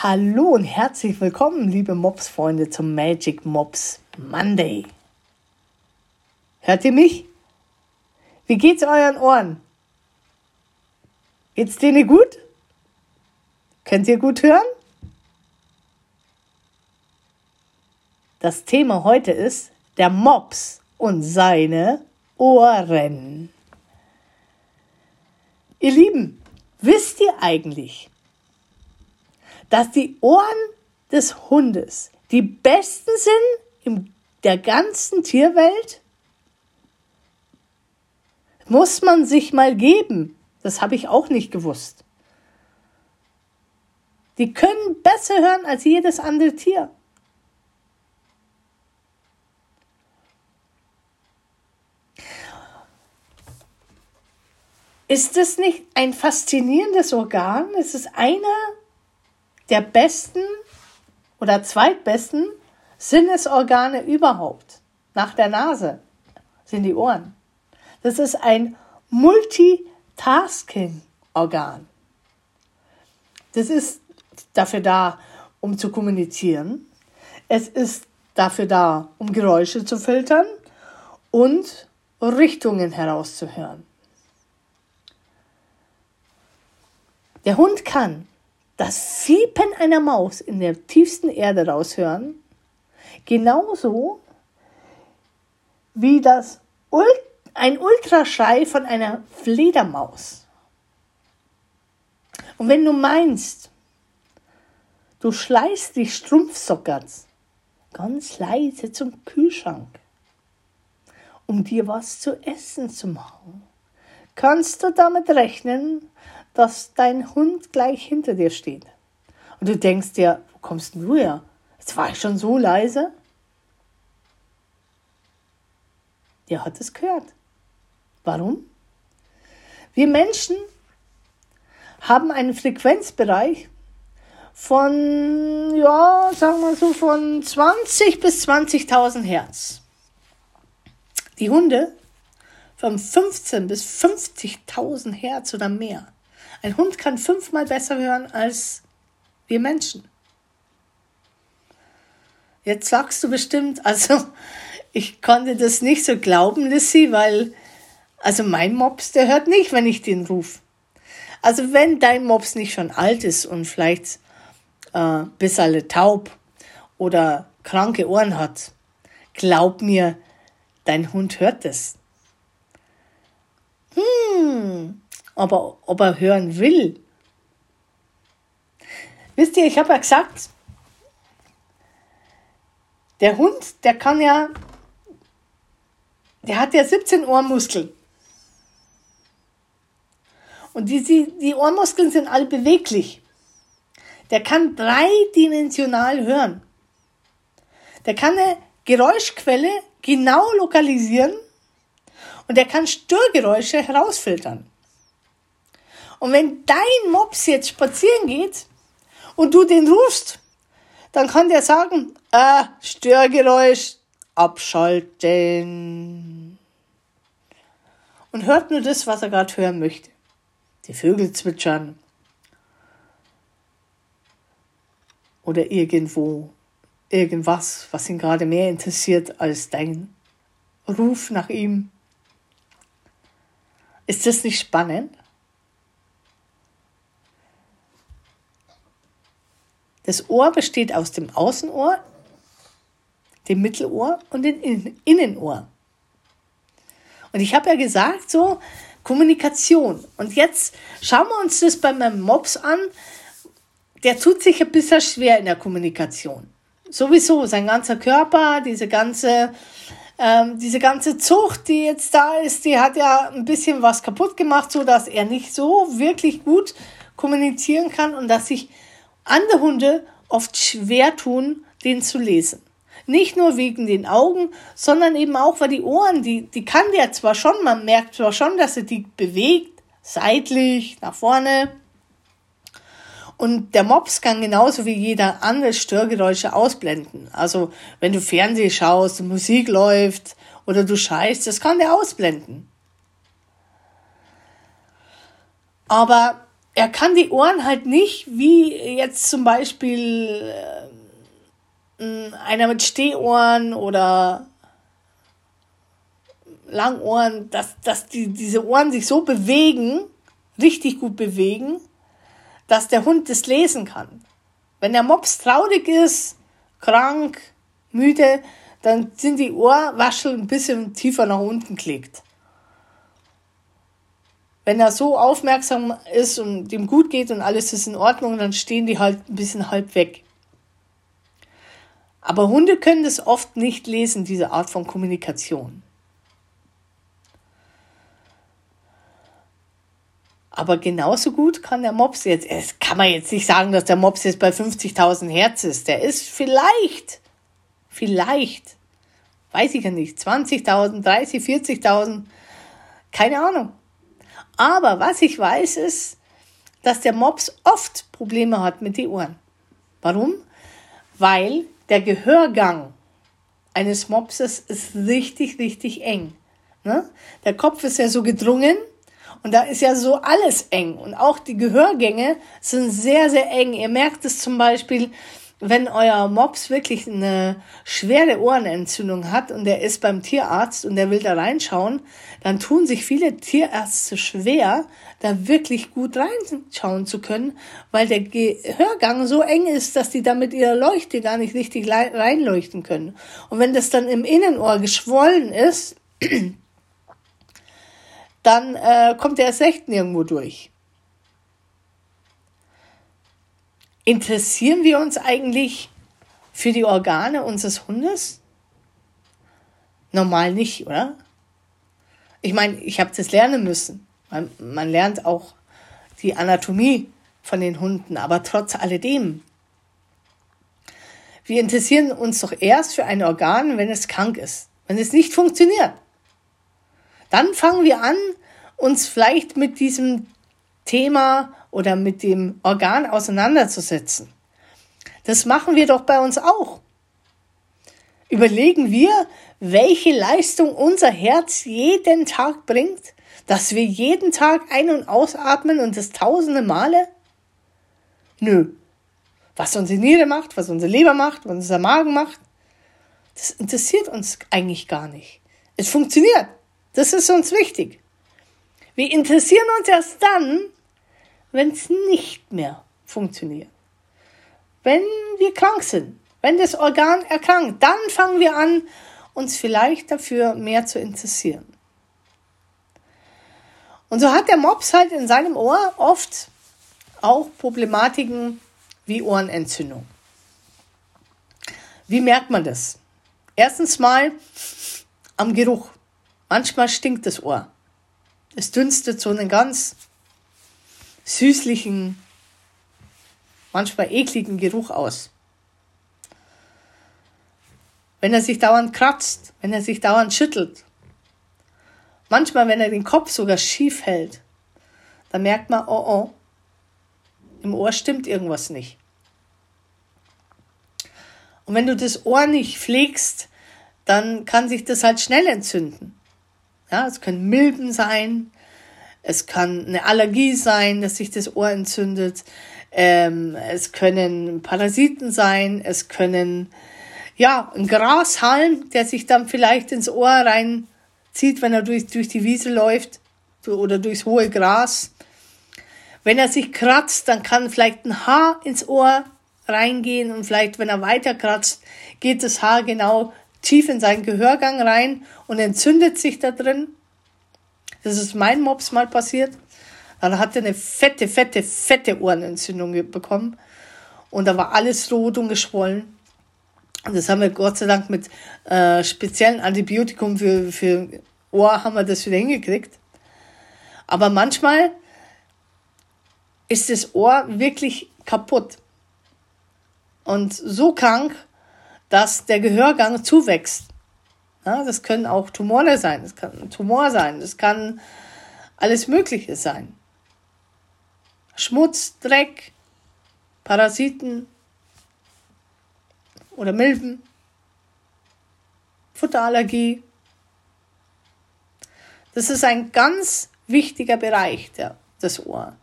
Hallo und herzlich willkommen, liebe Mops-Freunde, zum Magic Mops Monday. Hört ihr mich? Wie geht's euren Ohren? Geht's denen gut? Könnt ihr gut hören? Das Thema heute ist der Mops und seine Ohren. Ihr Lieben, wisst ihr eigentlich, dass die Ohren des Hundes die besten sind in der ganzen Tierwelt? Muss man sich mal geben. Das habe ich auch nicht gewusst. Die können besser hören als jedes andere Tier. Ist das nicht ein faszinierendes Organ? Es ist einer der besten oder zweitbesten Sinnesorgane überhaupt. Nach der Nase sind die Ohren. Das ist ein Multitasking-Organ. Das ist dafür da, um zu kommunizieren. Es ist dafür da, um Geräusche zu filtern und Richtungen herauszuhören. Der Hund kann das Fiepen einer Maus in der tiefsten Erde raushören, genauso wie das ein Ultraschrei von einer Fledermaus. Und wenn du meinst, du schleißt die Strumpfsockerts ganz leise zum Kühlschrank, um dir was zu essen zu machen, kannst du damit rechnen, dass dein Hund gleich hinter dir steht. Und du denkst dir, wo kommst denn du her? Jetzt war ich schon so leise. Der hat es gehört. Warum? Wir Menschen haben einen Frequenzbereich von, ja, sagen wir so, von 20 bis 20.000 Hertz. Die Hunde von 15 bis 50.000 Hertz oder mehr. Ein Hund kann fünfmal besser hören als wir Menschen. Jetzt sagst du bestimmt, also ich konnte das nicht so glauben, Lissy, weil also mein Mops, der hört nicht, wenn ich den rufe. Also wenn dein Mops nicht schon alt ist und vielleicht äh, bis alle taub oder kranke Ohren hat, glaub mir, dein Hund hört es. Hm, aber ob er hören will. Wisst ihr, ich habe ja gesagt, der Hund, der kann ja, der hat ja 17 Ohrmuskeln. Und die, die, die Ohrmuskeln sind alle beweglich. Der kann dreidimensional hören. Der kann eine Geräuschquelle genau lokalisieren und der kann Störgeräusche herausfiltern. Und wenn dein Mops jetzt spazieren geht und du den rufst, dann kann der sagen, äh, Störgeräusch, abschalten. Und hört nur das, was er gerade hören möchte. Die Vögel zwitschern. Oder irgendwo irgendwas, was ihn gerade mehr interessiert als dein Ruf nach ihm. Ist das nicht spannend? Das Ohr besteht aus dem Außenohr, dem Mittelohr und dem Innenohr. Und ich habe ja gesagt, so Kommunikation. Und jetzt schauen wir uns das bei meinem Mops an. Der tut sich ein bisschen schwer in der Kommunikation. Sowieso, sein ganzer Körper, diese ganze, ähm, diese ganze Zucht, die jetzt da ist, die hat ja ein bisschen was kaputt gemacht, so dass er nicht so wirklich gut kommunizieren kann und dass sich andere Hunde oft schwer tun, den zu lesen. Nicht nur wegen den Augen, sondern eben auch, weil die Ohren, die, die kann der zwar schon, man merkt zwar schon, dass er die bewegt, seitlich, nach vorne. Und der Mops kann genauso wie jeder andere Störgeräusche ausblenden. Also, wenn du Fernseh schaust, Musik läuft oder du scheißt, das kann der ausblenden. Aber er kann die Ohren halt nicht, wie jetzt zum Beispiel äh, einer mit Stehohren oder Langohren, dass, dass die, diese Ohren sich so bewegen, richtig gut bewegen, dass der Hund das lesen kann. Wenn der Mops traurig ist, krank, müde, dann sind die Ohrwaschel ein bisschen tiefer nach unten gelegt. Wenn er so aufmerksam ist und dem gut geht und alles ist in Ordnung, dann stehen die halt ein bisschen halb weg. Aber Hunde können das oft nicht lesen, diese Art von Kommunikation. Aber genauso gut kann der Mops jetzt, es kann man jetzt nicht sagen, dass der Mops jetzt bei 50.000 Hertz ist. Der ist vielleicht, vielleicht, weiß ich ja nicht, 20.000, 30, 40.000, keine Ahnung. Aber was ich weiß ist, dass der Mops oft Probleme hat mit den Ohren. Warum? Weil der Gehörgang eines Mopses ist richtig, richtig eng. Ne? Der Kopf ist ja so gedrungen und da ist ja so alles eng. Und auch die Gehörgänge sind sehr, sehr eng. Ihr merkt es zum Beispiel, wenn euer Mops wirklich eine schwere Ohrenentzündung hat und der ist beim Tierarzt und der will da reinschauen, dann tun sich viele Tierärzte schwer, da wirklich gut reinschauen zu können, weil der Gehörgang so eng ist, dass die da mit ihrer Leuchte gar nicht richtig reinleuchten können. Und wenn das dann im Innenohr geschwollen ist, dann äh, kommt der erst recht nirgendwo durch. Interessieren wir uns eigentlich für die Organe unseres Hundes? Normal nicht, oder? Ich meine, ich habe das lernen müssen. Man, man lernt auch die Anatomie von den Hunden, aber trotz alledem. Wir interessieren uns doch erst für ein Organ, wenn es krank ist, wenn es nicht funktioniert. Dann fangen wir an, uns vielleicht mit diesem Thema oder mit dem Organ auseinanderzusetzen. Das machen wir doch bei uns auch. Überlegen wir, welche Leistung unser Herz jeden Tag bringt, dass wir jeden Tag ein- und ausatmen und das tausende Male? Nö. Was unsere Niere macht, was unsere Leber macht, was unser Magen macht, das interessiert uns eigentlich gar nicht. Es funktioniert. Das ist uns wichtig. Wir interessieren uns erst dann, wenn es nicht mehr funktioniert. Wenn wir krank sind, wenn das Organ erkrankt, dann fangen wir an, uns vielleicht dafür mehr zu interessieren. Und so hat der Mops halt in seinem Ohr oft auch Problematiken wie Ohrenentzündung. Wie merkt man das? Erstens mal am Geruch. Manchmal stinkt das Ohr. Es dünstet so einen ganz süßlichen, manchmal ekligen Geruch aus. Wenn er sich dauernd kratzt, wenn er sich dauernd schüttelt, manchmal wenn er den Kopf sogar schief hält, dann merkt man, oh oh, im Ohr stimmt irgendwas nicht. Und wenn du das Ohr nicht pflegst, dann kann sich das halt schnell entzünden. Ja, es können Milben sein, es kann eine Allergie sein, dass sich das Ohr entzündet. Ähm, es können Parasiten sein. Es können, ja, ein Grashalm, der sich dann vielleicht ins Ohr reinzieht, wenn er durch, durch die Wiese läuft oder durchs hohe Gras. Wenn er sich kratzt, dann kann vielleicht ein Haar ins Ohr reingehen und vielleicht, wenn er weiter kratzt, geht das Haar genau tief in seinen Gehörgang rein und entzündet sich da drin. Das ist mein Mops mal passiert. Dann hat er eine fette, fette, fette Ohrenentzündung bekommen. Und da war alles rot und geschwollen. Und das haben wir Gott sei Dank mit äh, speziellen Antibiotikum für, für Ohr haben wir das wieder hingekriegt. Aber manchmal ist das Ohr wirklich kaputt. Und so krank, dass der Gehörgang zuwächst. Ja, das können auch Tumore sein, das kann ein Tumor sein, das kann alles Mögliche sein. Schmutz, Dreck, Parasiten oder Milben, Futterallergie. Das ist ein ganz wichtiger Bereich, der, das Ohr.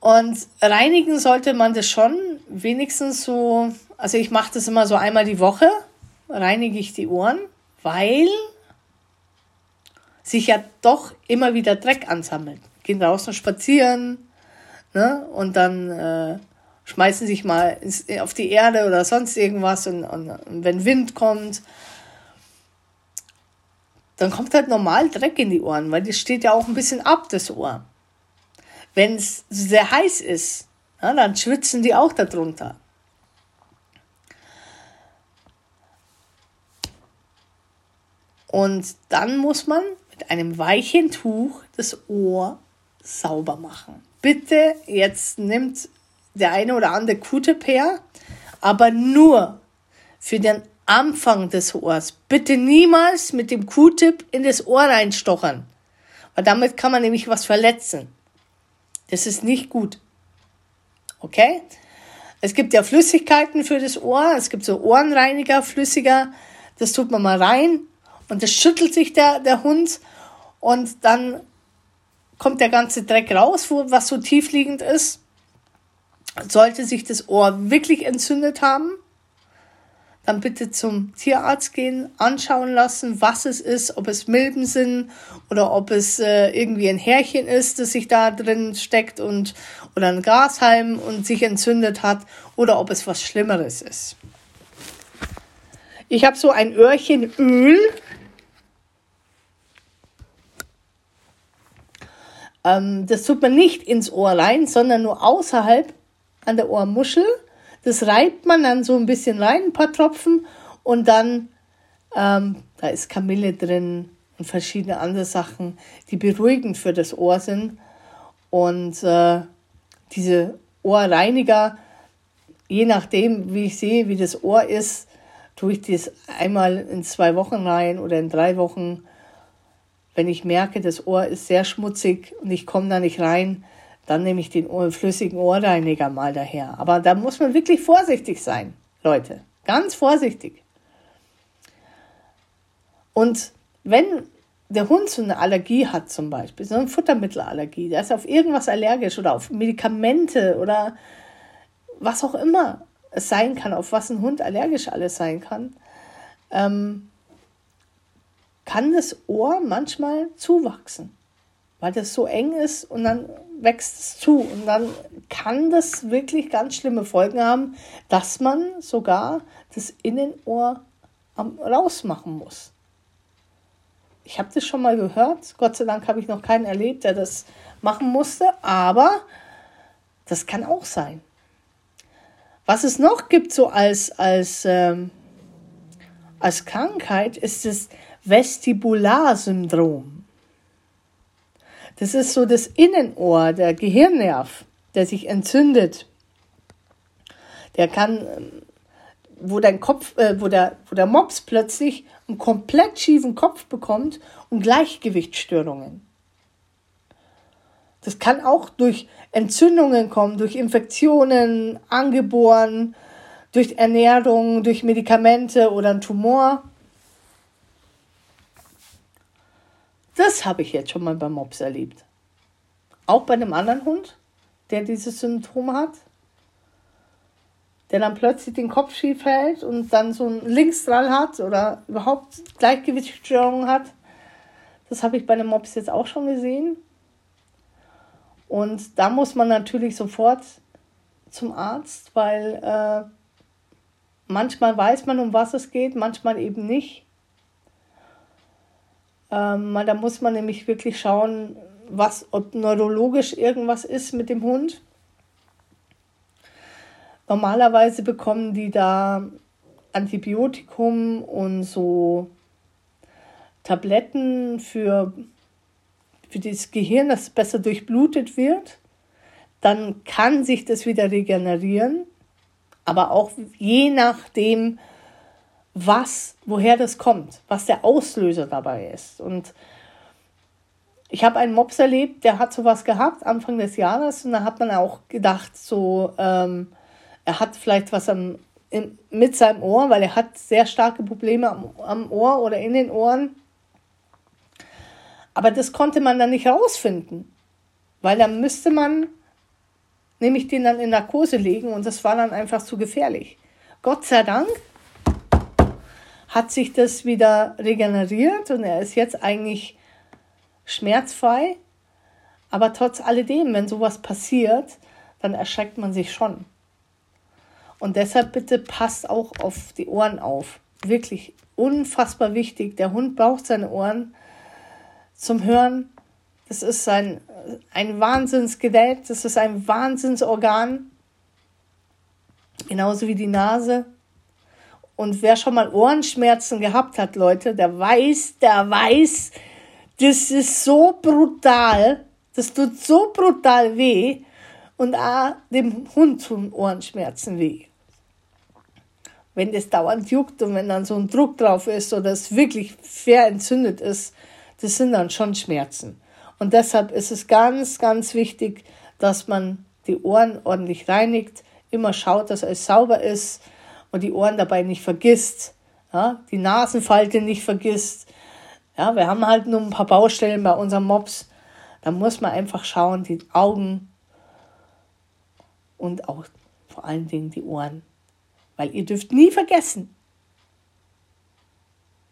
Und reinigen sollte man das schon wenigstens so, also ich mache das immer so einmal die Woche, reinige ich die Ohren, weil sich ja doch immer wieder Dreck ansammelt. Gehen draußen spazieren ne? und dann äh, schmeißen sich mal ins, auf die Erde oder sonst irgendwas und, und, und wenn Wind kommt, dann kommt halt normal Dreck in die Ohren, weil das steht ja auch ein bisschen ab, das Ohr. Wenn es sehr heiß ist, ja, dann schwitzen die auch darunter. Und dann muss man mit einem weichen Tuch das Ohr sauber machen. Bitte, jetzt nimmt der eine oder andere Q-Tip her, aber nur für den Anfang des Ohrs. Bitte niemals mit dem Q-Tip in das Ohr reinstochern, weil damit kann man nämlich was verletzen. Das ist nicht gut. Okay? Es gibt ja Flüssigkeiten für das Ohr. Es gibt so Ohrenreiniger, flüssiger. Das tut man mal rein und das schüttelt sich der, der Hund und dann kommt der ganze Dreck raus, wo, was so tiefliegend ist. Sollte sich das Ohr wirklich entzündet haben, dann bitte zum Tierarzt gehen, anschauen lassen, was es ist, ob es Milben sind oder ob es äh, irgendwie ein Härchen ist, das sich da drin steckt und oder ein Grashalm und sich entzündet hat oder ob es was Schlimmeres ist. Ich habe so ein Öhrchen Öl. Ähm, das tut man nicht ins Ohr rein, sondern nur außerhalb an der Ohrmuschel das reibt man dann so ein bisschen rein, ein paar Tropfen und dann, ähm, da ist Kamille drin und verschiedene andere Sachen, die beruhigend für das Ohr sind. Und äh, diese Ohrreiniger, je nachdem, wie ich sehe, wie das Ohr ist, tue ich das einmal in zwei Wochen rein oder in drei Wochen. Wenn ich merke, das Ohr ist sehr schmutzig und ich komme da nicht rein, dann nehme ich den flüssigen Ohrreiniger mal daher. Aber da muss man wirklich vorsichtig sein, Leute. Ganz vorsichtig. Und wenn der Hund so eine Allergie hat zum Beispiel, so eine Futtermittelallergie, der ist auf irgendwas allergisch oder auf Medikamente oder was auch immer es sein kann, auf was ein Hund allergisch alles sein kann, ähm, kann das Ohr manchmal zuwachsen, weil das so eng ist und dann wächst es zu. Und dann kann das wirklich ganz schlimme Folgen haben, dass man sogar das Innenohr rausmachen muss. Ich habe das schon mal gehört. Gott sei Dank habe ich noch keinen erlebt, der das machen musste. Aber das kann auch sein. Was es noch gibt, so als, als, ähm, als Krankheit, ist das Vestibularsyndrom. Das ist so das Innenohr, der Gehirnnerv, der sich entzündet. Der kann, wo dein Kopf, äh, wo der, wo der Mops plötzlich einen komplett schiefen Kopf bekommt und Gleichgewichtsstörungen. Das kann auch durch Entzündungen kommen, durch Infektionen, angeboren, durch Ernährung, durch Medikamente oder ein Tumor. Das habe ich jetzt schon mal beim Mops erlebt. Auch bei einem anderen Hund, der dieses Symptom hat, der dann plötzlich den Kopf schief hält und dann so einen Linksdrall hat oder überhaupt Gleichgewichtsstörungen hat. Das habe ich bei einem Mops jetzt auch schon gesehen. Und da muss man natürlich sofort zum Arzt, weil äh, manchmal weiß man, um was es geht, manchmal eben nicht. Ähm, da muss man nämlich wirklich schauen, was, ob neurologisch irgendwas ist mit dem Hund. Normalerweise bekommen die da Antibiotikum und so Tabletten für, für das Gehirn, das besser durchblutet wird. Dann kann sich das wieder regenerieren. Aber auch je nachdem, was, woher das kommt, was der Auslöser dabei ist. Und ich habe einen Mops erlebt, der hat sowas gehabt Anfang des Jahres und da hat man auch gedacht, so ähm, er hat vielleicht was am, in, mit seinem Ohr, weil er hat sehr starke Probleme am, am Ohr oder in den Ohren. Aber das konnte man dann nicht herausfinden, weil dann müsste man nämlich den dann in Narkose legen und das war dann einfach zu gefährlich. Gott sei Dank hat sich das wieder regeneriert und er ist jetzt eigentlich schmerzfrei. Aber trotz alledem, wenn sowas passiert, dann erschreckt man sich schon. Und deshalb bitte passt auch auf die Ohren auf. Wirklich unfassbar wichtig. Der Hund braucht seine Ohren zum Hören. Das ist ein, ein Wahnsinnsgerät, das ist ein Wahnsinnsorgan. Genauso wie die Nase. Und wer schon mal Ohrenschmerzen gehabt hat, Leute, der weiß, der weiß, das ist so brutal, das tut so brutal weh. Und auch dem Hund tun Ohrenschmerzen weh wenn das dauernd juckt und wenn dann so ein Druck drauf ist oder es wirklich fair entzündet ist, das sind dann schon Schmerzen. Und deshalb ist es ganz, ganz wichtig, dass man die Ohren ordentlich reinigt, immer schaut, dass alles sauber ist und die Ohren dabei nicht vergisst, ja, die Nasenfalte nicht vergisst. Ja, wir haben halt nur ein paar Baustellen bei unserem Mops. Da muss man einfach schauen, die Augen und auch vor allen Dingen die Ohren weil ihr dürft nie vergessen,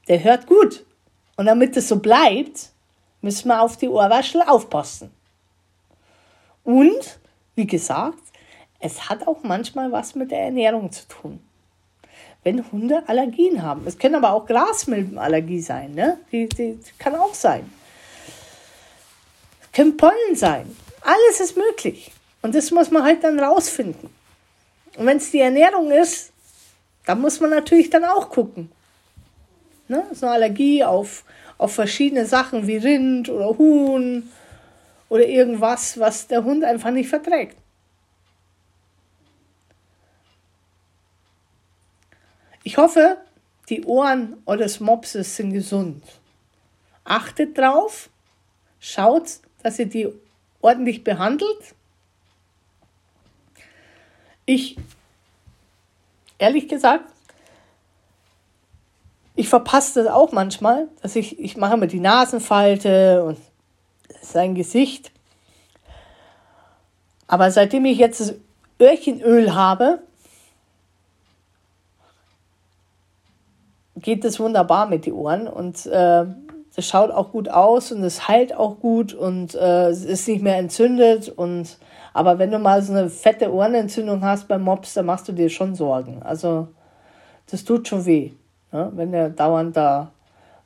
der hört gut. Und damit es so bleibt, müssen wir auf die Ohrwaschel aufpassen. Und, wie gesagt, es hat auch manchmal was mit der Ernährung zu tun. Wenn Hunde Allergien haben. Es können aber auch Grasmilbenallergie sein. Ne? Die, die, kann auch sein. Es können Pollen sein. Alles ist möglich. Und das muss man halt dann rausfinden. Und wenn es die Ernährung ist, da muss man natürlich dann auch gucken. Ne? So eine Allergie auf, auf verschiedene Sachen wie Rind oder Huhn oder irgendwas, was der Hund einfach nicht verträgt. Ich hoffe, die Ohren eures Mopses sind gesund. Achtet drauf, schaut, dass ihr die ordentlich behandelt. Ich ehrlich gesagt, ich verpasse das auch manchmal, dass ich, ich mache mir die Nasenfalte und sein Gesicht. Aber seitdem ich jetzt das Öhrchenöl habe, geht das wunderbar mit den Ohren und äh, das schaut auch gut aus und es heilt auch gut und äh, es ist nicht mehr entzündet und aber wenn du mal so eine fette Ohrenentzündung hast beim Mops, dann machst du dir schon Sorgen. Also das tut schon weh, ne? wenn der dauernd da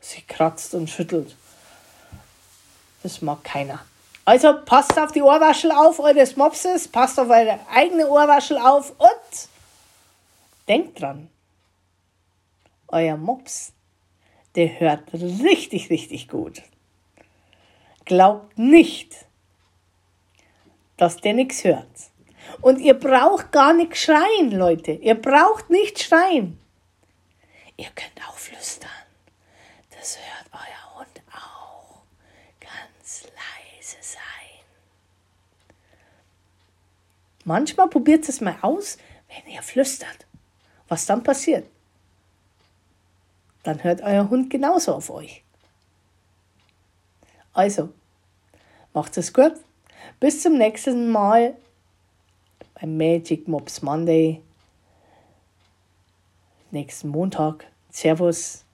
sich kratzt und schüttelt. Das mag keiner. Also passt auf die Ohrwaschel auf eures Mopses, passt auf eure eigene Ohrwaschel auf und denkt dran, euer Mops, der hört richtig, richtig gut. Glaubt nicht, dass der nichts hört. Und ihr braucht gar nicht schreien, Leute. Ihr braucht nicht schreien. Ihr könnt auch flüstern. Das hört euer Hund auch. Ganz leise sein. Manchmal probiert es mal aus, wenn ihr flüstert. Was dann passiert? Dann hört euer Hund genauso auf euch. Also, macht es gut. Bis zum nächsten Mal beim Magic Mops Monday. Nächsten Montag. Servus.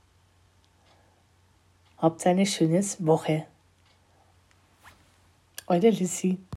Habt eine schöne Woche. Eure Lissy.